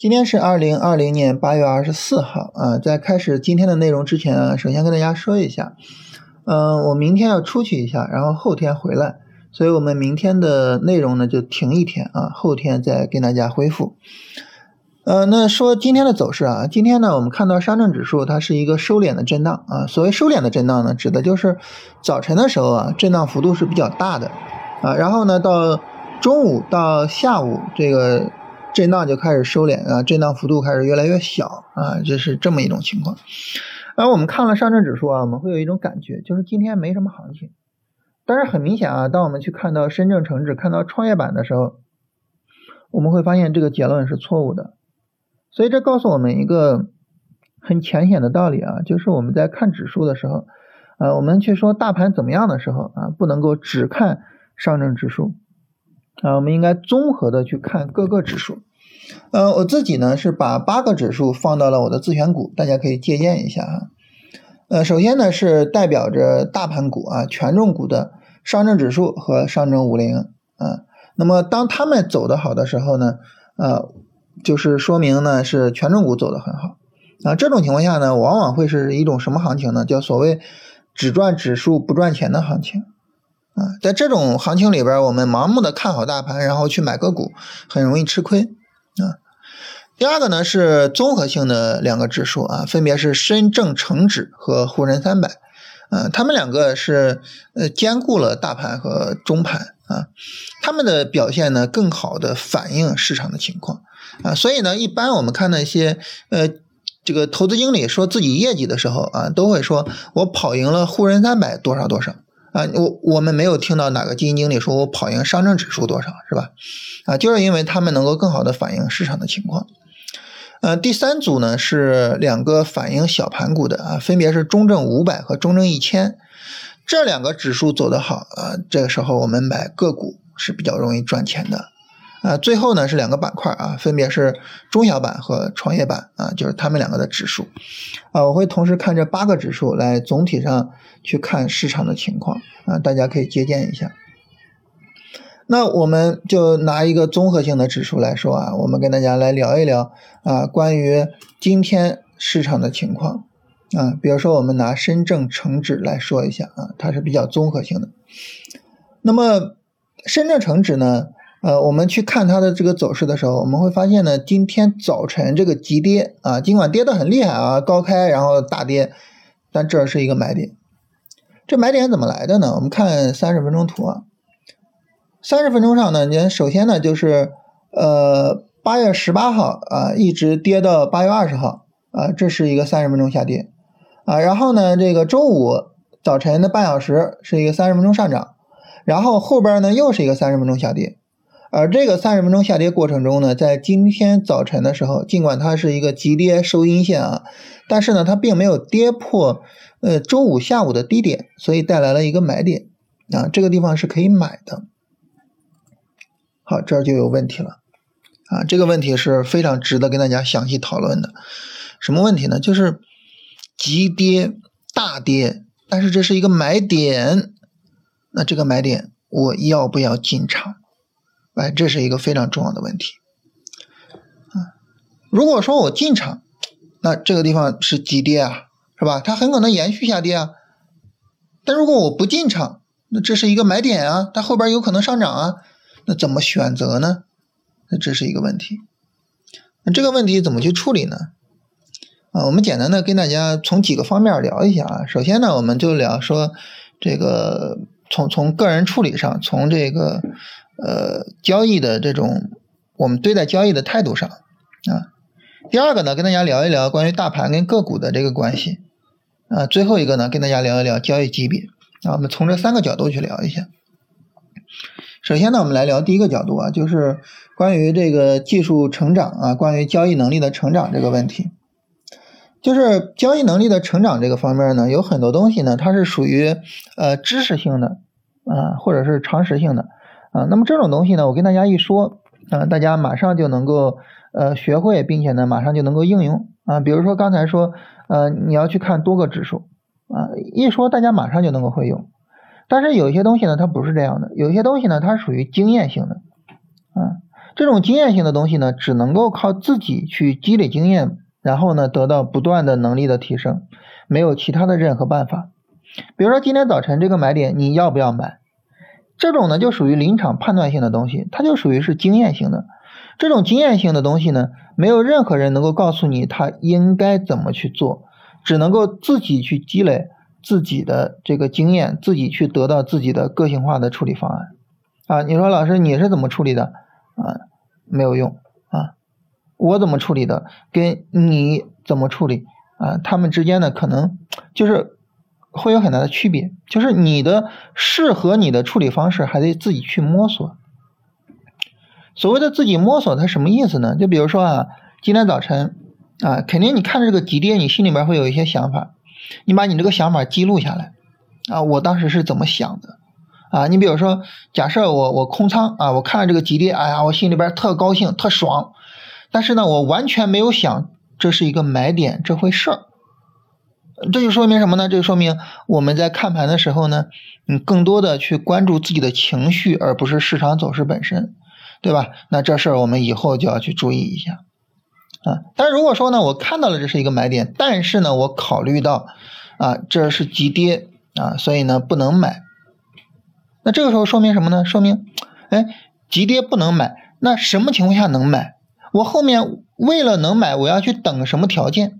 今天是二零二零年八月二十四号啊，在开始今天的内容之前啊，首先跟大家说一下，嗯，我明天要出去一下，然后后天回来，所以我们明天的内容呢就停一天啊，后天再跟大家恢复。呃，那说今天的走势啊，今天呢我们看到上证指数它是一个收敛的震荡啊，所谓收敛的震荡呢，指的就是早晨的时候啊，震荡幅度是比较大的啊，然后呢到中午到下午这个。震荡就开始收敛啊，震荡幅度开始越来越小啊，这是这么一种情况。而我们看了上证指数啊，我们会有一种感觉，就是今天没什么行情。但是很明显啊，当我们去看到深证成指、看到创业板的时候，我们会发现这个结论是错误的。所以这告诉我们一个很浅显的道理啊，就是我们在看指数的时候，呃，我们去说大盘怎么样的时候啊，不能够只看上证指数。啊，我们应该综合的去看各个指数。呃，我自己呢是把八个指数放到了我的自选股，大家可以借鉴一下啊。呃，首先呢是代表着大盘股啊权重股的上证指数和上证五零啊。那么当他们走的好的时候呢，呃，就是说明呢是权重股走的很好啊。这种情况下呢，往往会是一种什么行情呢？叫所谓只赚指数不赚钱的行情。啊，在这种行情里边，我们盲目的看好大盘，然后去买个股，很容易吃亏啊。第二个呢是综合性的两个指数啊，分别是深证成指和沪深三百，啊，他们两个是呃兼顾了大盘和中盘啊，他们的表现呢更好的反映市场的情况啊，所以呢，一般我们看那些呃这个投资经理说自己业绩的时候啊，都会说我跑赢了沪深三百多少多少。啊，我我们没有听到哪个基金经理说我跑赢上证指数多少，是吧？啊，就是因为他们能够更好的反映市场的情况。呃，第三组呢是两个反映小盘股的啊，分别是中证五百和中证一千，这两个指数走得好啊，这个时候我们买个股是比较容易赚钱的。啊，最后呢是两个板块啊，分别是中小板和创业板啊，就是他们两个的指数啊，我会同时看这八个指数来总体上去看市场的情况啊，大家可以借鉴一下。那我们就拿一个综合性的指数来说啊，我们跟大家来聊一聊啊，关于今天市场的情况啊，比如说我们拿深证成指来说一下啊，它是比较综合性的。那么深证成指呢？呃，我们去看它的这个走势的时候，我们会发现呢，今天早晨这个急跌啊，尽管跌得很厉害啊，高开然后大跌，但这是一个买点。这买点怎么来的呢？我们看三十分钟图啊，三十分钟上呢，你首先呢就是呃八月十八号啊，一直跌到八月二十号啊，这是一个三十分钟下跌啊，然后呢这个周五早晨的半小时是一个三十分钟上涨，然后后边呢又是一个三十分钟下跌。而这个三十分钟下跌过程中呢，在今天早晨的时候，尽管它是一个急跌收阴线啊，但是呢，它并没有跌破呃周五下午的低点，所以带来了一个买点啊，这个地方是可以买的。好，这儿就有问题了啊，这个问题是非常值得跟大家详细讨论的。什么问题呢？就是急跌大跌，但是这是一个买点，那这个买点我要不要进场？哎，这是一个非常重要的问题啊！如果说我进场，那这个地方是急跌啊，是吧？它很可能延续下跌啊。但如果我不进场，那这是一个买点啊，它后边有可能上涨啊。那怎么选择呢？那这是一个问题。那这个问题怎么去处理呢？啊，我们简单的跟大家从几个方面聊一下啊。首先呢，我们就聊说这个从从个人处理上，从这个。呃，交易的这种我们对待交易的态度上啊，第二个呢，跟大家聊一聊关于大盘跟个股的这个关系啊，最后一个呢，跟大家聊一聊交易级别啊，我们从这三个角度去聊一下。首先呢，我们来聊第一个角度啊，就是关于这个技术成长啊，关于交易能力的成长这个问题，就是交易能力的成长这个方面呢，有很多东西呢，它是属于呃知识性的啊，或者是常识性的。啊，那么这种东西呢，我跟大家一说，啊，大家马上就能够呃学会，并且呢，马上就能够应用啊。比如说刚才说，呃，你要去看多个指数啊，一说大家马上就能够会用。但是有些东西呢，它不是这样的，有些东西呢，它属于经验性的啊。这种经验性的东西呢，只能够靠自己去积累经验，然后呢得到不断的能力的提升，没有其他的任何办法。比如说今天早晨这个买点你要不要买？这种呢就属于临场判断性的东西，它就属于是经验性的。这种经验性的东西呢，没有任何人能够告诉你他应该怎么去做，只能够自己去积累自己的这个经验，自己去得到自己的个性化的处理方案。啊，你说老师你是怎么处理的？啊，没有用啊，我怎么处理的，跟你怎么处理啊，他们之间呢可能就是会有很大的区别，就是你的适合你的处理方式还得自己去摸索。所谓的自己摸索，它什么意思呢？就比如说啊，今天早晨啊，肯定你看着这个急跌，你心里面会有一些想法，你把你这个想法记录下来啊，我当时是怎么想的啊？你比如说，假设我我空仓啊，我看了这个急跌，哎呀，我心里边特高兴特爽，但是呢，我完全没有想这是一个买点这回事儿，这就说明什么呢？这就说明我们在看盘的时候呢，嗯更多的去关注自己的情绪，而不是市场走势本身。对吧？那这事儿我们以后就要去注意一下啊。但是如果说呢，我看到了这是一个买点，但是呢，我考虑到啊这是急跌啊，所以呢不能买。那这个时候说明什么呢？说明哎急跌不能买。那什么情况下能买？我后面为了能买，我要去等什么条件？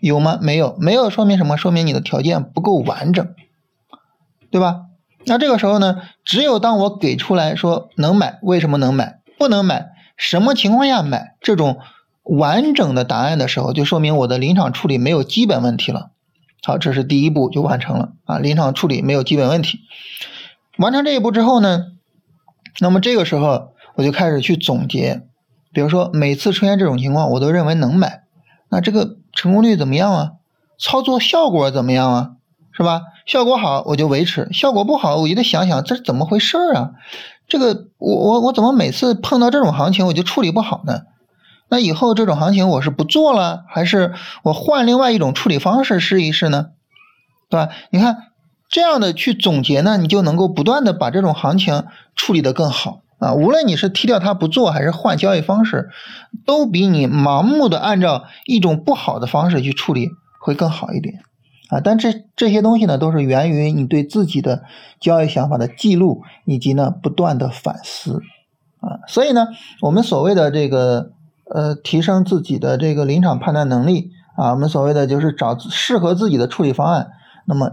有吗？没有，没有说明什么？说明你的条件不够完整，对吧？那这个时候呢，只有当我给出来说能买，为什么能买，不能买，什么情况下买这种完整的答案的时候，就说明我的临场处理没有基本问题了。好，这是第一步就完成了啊，临场处理没有基本问题。完成这一步之后呢，那么这个时候我就开始去总结，比如说每次出现这种情况，我都认为能买，那这个成功率怎么样啊？操作效果怎么样啊？是吧？效果好我就维持，效果不好我就得想想这是怎么回事儿啊？这个我我我怎么每次碰到这种行情我就处理不好呢？那以后这种行情我是不做了，还是我换另外一种处理方式试一试呢？对吧？你看这样的去总结呢，你就能够不断的把这种行情处理得更好啊。无论你是踢掉它不做，还是换交易方式，都比你盲目的按照一种不好的方式去处理会更好一点。啊，但这这些东西呢，都是源于你对自己的交易想法的记录，以及呢不断的反思，啊，所以呢，我们所谓的这个呃提升自己的这个临场判断能力啊，我们所谓的就是找适合自己的处理方案，那么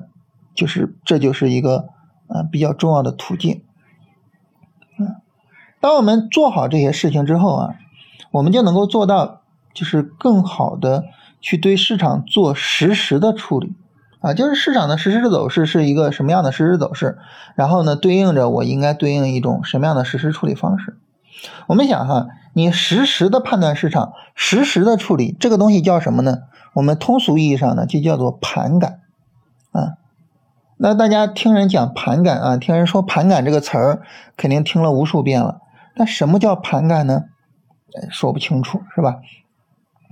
就是这就是一个啊比较重要的途径，当我们做好这些事情之后啊，我们就能够做到就是更好的去对市场做实时的处理。啊，就是市场的实时走势是一个什么样的实时走势，然后呢，对应着我应该对应一种什么样的实时处理方式。我们想哈，你实时的判断市场，实时的处理这个东西叫什么呢？我们通俗意义上呢，就叫做盘感啊。那大家听人讲盘感啊，听人说盘感这个词儿，肯定听了无数遍了。那什么叫盘感呢？说不清楚是吧？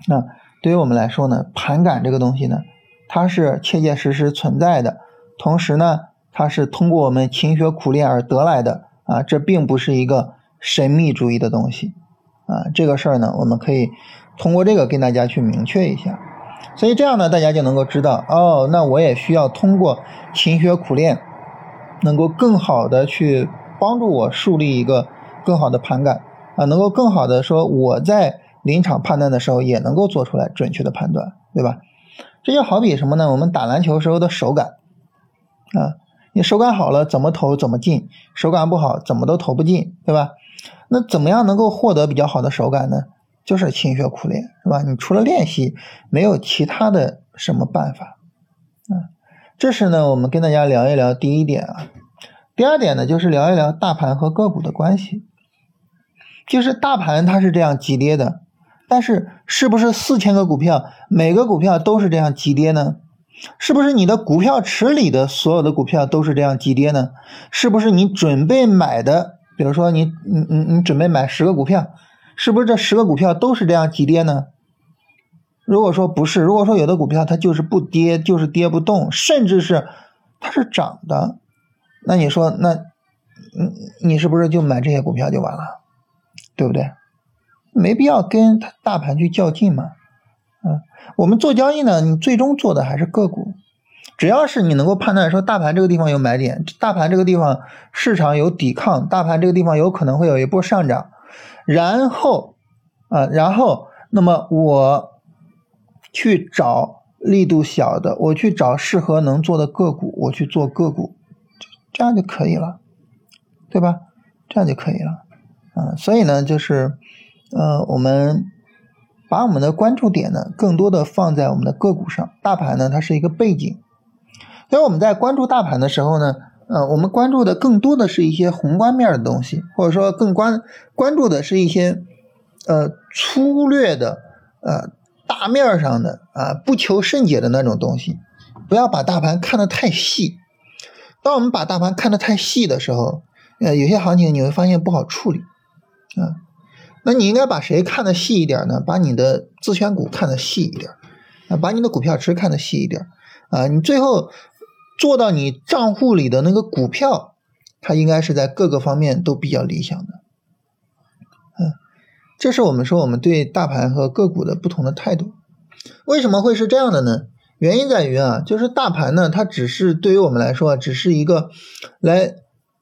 那对于我们来说呢，盘感这个东西呢？它是切切实实存在的，同时呢，它是通过我们勤学苦练而得来的啊，这并不是一个神秘主义的东西啊。这个事儿呢，我们可以通过这个跟大家去明确一下，所以这样呢，大家就能够知道哦，那我也需要通过勤学苦练，能够更好的去帮助我树立一个更好的盘感啊，能够更好的说我在临场判断的时候也能够做出来准确的判断，对吧？这就好比什么呢？我们打篮球时候的手感啊，你手感好了，怎么投怎么进；手感不好，怎么都投不进，对吧？那怎么样能够获得比较好的手感呢？就是勤学苦练，是吧？你除了练习，没有其他的什么办法啊。这是呢，我们跟大家聊一聊第一点啊。第二点呢，就是聊一聊大盘和个股的关系，就是大盘它是这样急跌的。但是，是不是四千个股票，每个股票都是这样急跌呢？是不是你的股票池里的所有的股票都是这样急跌呢？是不是你准备买的，比如说你你你你准备买十个股票，是不是这十个股票都是这样急跌呢？如果说不是，如果说有的股票它就是不跌，就是跌不动，甚至是它是涨的，那你说那，你你是不是就买这些股票就完了？对不对？没必要跟大盘去较劲嘛。嗯，我们做交易呢，你最终做的还是个股。只要是你能够判断说大盘这个地方有买点，大盘这个地方市场有抵抗，大盘这个地方有可能会有一波上涨，然后啊，然后那么我去找力度小的，我去找适合能做的个股，我去做个股，这样就可以了，对吧？这样就可以了，啊，所以呢，就是呃，我们把我们的关注点呢，更多的放在我们的个股上，大盘呢，它是一个背景。所以我们在关注大盘的时候呢，呃，我们关注的更多的是一些宏观面的东西，或者说更关关注的是一些呃粗略的呃大面上的啊不求甚解的那种东西，不要把大盘看得太细。当我们把大盘看得太细的时候，呃，有些行情你会发现不好处理啊。那你应该把谁看得细一点呢？把你的自选股看得细一点啊，把你的股票池看得细一点啊，你最后。做到你账户里的那个股票，它应该是在各个方面都比较理想的。嗯，这是我们说我们对大盘和个股的不同的态度。为什么会是这样的呢？原因在于啊，就是大盘呢，它只是对于我们来说，只是一个来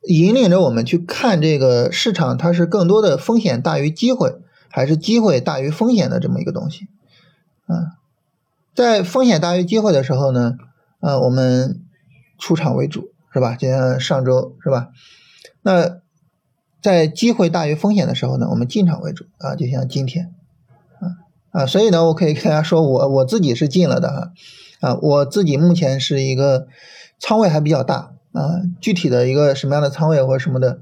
引领着我们去看这个市场，它是更多的风险大于机会，还是机会大于风险的这么一个东西。啊，在风险大于机会的时候呢，呃，我们。出场为主是吧？就像上周是吧？那在机会大于风险的时候呢，我们进场为主啊，就像今天啊啊，所以呢，我可以跟大家说，我我自己是进了的哈啊，我自己目前是一个仓位还比较大啊，具体的一个什么样的仓位或者什么的，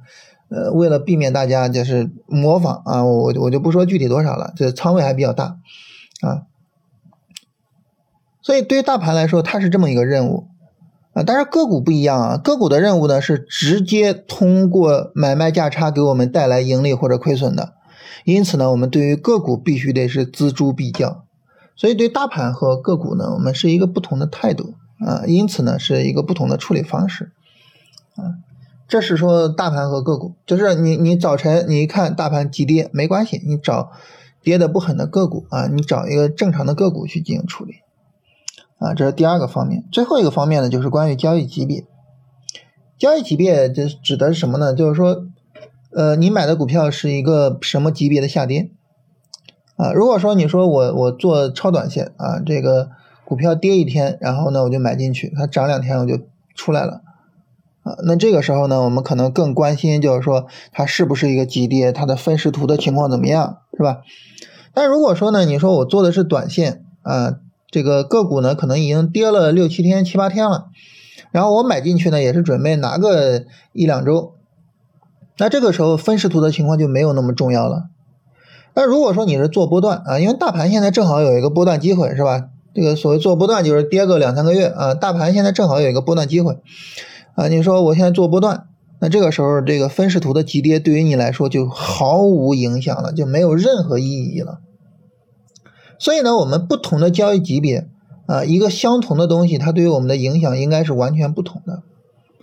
呃，为了避免大家就是模仿啊，我我就不说具体多少了，这仓位还比较大啊，所以对于大盘来说，它是这么一个任务。啊，但是个股不一样啊，个股的任务呢是直接通过买卖价差给我们带来盈利或者亏损的，因此呢，我们对于个股必须得是锱铢必较，所以对大盘和个股呢，我们是一个不同的态度啊，因此呢，是一个不同的处理方式。啊，这是说大盘和个股，就是你你早晨你一看大盘急跌没关系，你找跌的不狠的个股啊，你找一个正常的个股去进行处理。啊，这是第二个方面，最后一个方面呢，就是关于交易级别。交易级别这指的是什么呢？就是说，呃，你买的股票是一个什么级别的下跌？啊，如果说你说我我做超短线啊，这个股票跌一天，然后呢我就买进去，它涨两天我就出来了，啊，那这个时候呢，我们可能更关心就是说它是不是一个急跌，它的分时图的情况怎么样，是吧？但如果说呢，你说我做的是短线啊。这个个股呢，可能已经跌了六七天、七八天了，然后我买进去呢，也是准备拿个一两周，那这个时候分时图的情况就没有那么重要了。那如果说你是做波段啊，因为大盘现在正好有一个波段机会，是吧？这个所谓做波段就是跌个两三个月啊，大盘现在正好有一个波段机会啊。你说我现在做波段，那这个时候这个分时图的急跌对于你来说就毫无影响了，就没有任何意义了。所以呢，我们不同的交易级别啊，一个相同的东西，它对于我们的影响应该是完全不同的。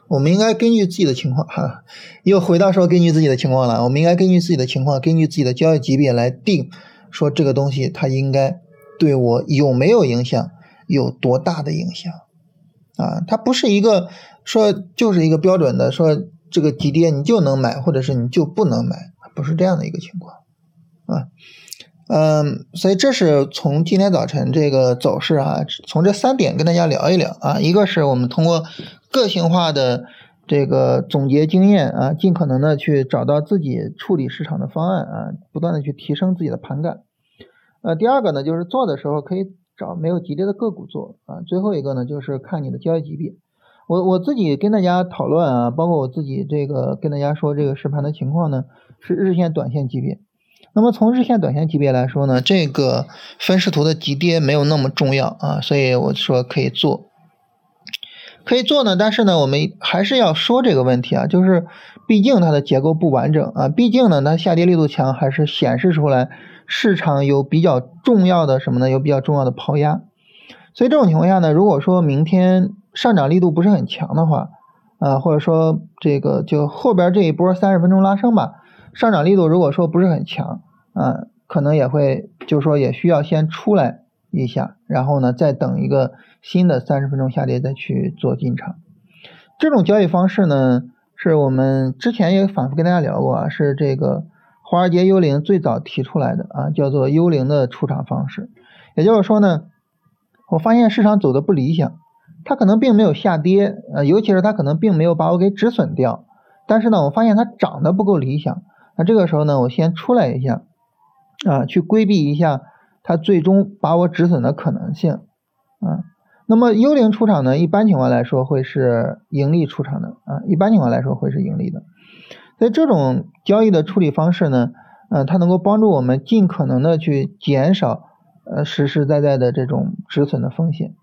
我们应该根据自己的情况哈，又回到说根据自己的情况了。我们应该根据自己的情况，根据自己的交易级别来定，说这个东西它应该对我有没有影响，有多大的影响啊？它不是一个说就是一个标准的说这个急跌你就能买，或者是你就不能买，不是这样的一个情况啊。嗯，所以这是从今天早晨这个走势啊，从这三点跟大家聊一聊啊。一个是我们通过个性化的这个总结经验啊，尽可能的去找到自己处理市场的方案啊，不断的去提升自己的盘感。呃，第二个呢，就是做的时候可以找没有急跌的个股做啊。最后一个呢，就是看你的交易级别。我我自己跟大家讨论啊，包括我自己这个跟大家说这个实盘的情况呢，是日线、短线级别。那么从日线、短线级别来说呢，这个分时图的急跌没有那么重要啊，所以我说可以做，可以做呢。但是呢，我们还是要说这个问题啊，就是毕竟它的结构不完整啊，毕竟呢它下跌力度强，还是显示出来市场有比较重要的什么呢？有比较重要的抛压。所以这种情况下呢，如果说明天上涨力度不是很强的话，啊，或者说这个就后边这一波三十分钟拉升吧。上涨力度如果说不是很强啊，可能也会就是说也需要先出来一下，然后呢再等一个新的三十分钟下跌再去做进场。这种交易方式呢，是我们之前也反复跟大家聊过啊，是这个华尔街幽灵最早提出来的啊，叫做幽灵的出场方式。也就是说呢，我发现市场走的不理想，它可能并没有下跌，呃，尤其是它可能并没有把我给止损掉，但是呢，我发现它涨得不够理想，那这个时候呢，我先出来一下，啊，去规避一下它最终把我止损的可能性，啊。那么幽灵出场呢，一般情况来说会是盈利出场的啊，一般情况来说会是盈利的。所以这种交易的处理方式呢，呃，它能够帮助我们尽可能的去减少呃实实在在的这种止损的风险。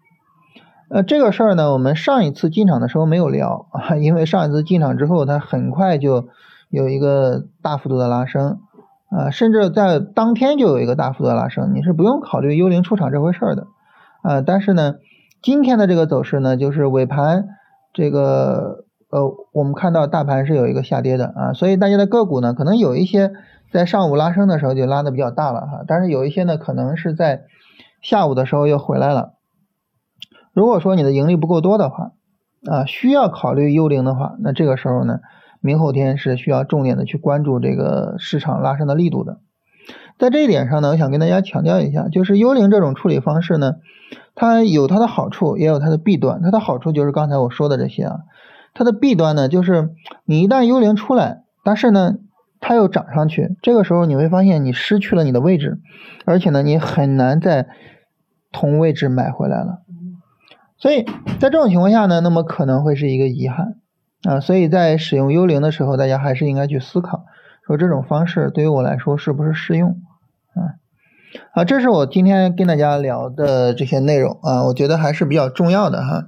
呃，这个事儿呢，我们上一次进场的时候没有聊啊，因为上一次进场之后，它很快就有一个大幅度的拉升啊，甚至在当天就有一个大幅度的拉升，你是不用考虑幽灵出场这回事儿的啊，但是呢。今天的这个走势呢，就是尾盘这个呃，我们看到大盘是有一个下跌的啊，所以大家的个股呢，可能有一些在上午拉升的时候就拉的比较大了哈，但是有一些呢，可能是在下午的时候又回来了。如果说你的盈利不够多的话啊，需要考虑幽灵的话，那这个时候呢，明后天是需要重点的去关注这个市场拉升的力度的。在这一点上呢，我想跟大家强调一下，就是幽灵这种处理方式呢。它有它的好处，也有它的弊端。它的好处就是刚才我说的这些啊，它的弊端呢，就是你一旦幽灵出来，但是呢，它又涨上去，这个时候你会发现你失去了你的位置，而且呢，你很难在同位置买回来了。所以在这种情况下呢，那么可能会是一个遗憾啊。所以在使用幽灵的时候，大家还是应该去思考，说这种方式对于我来说是不是适用啊？啊，这是我今天跟大家聊的这些内容啊，我觉得还是比较重要的哈。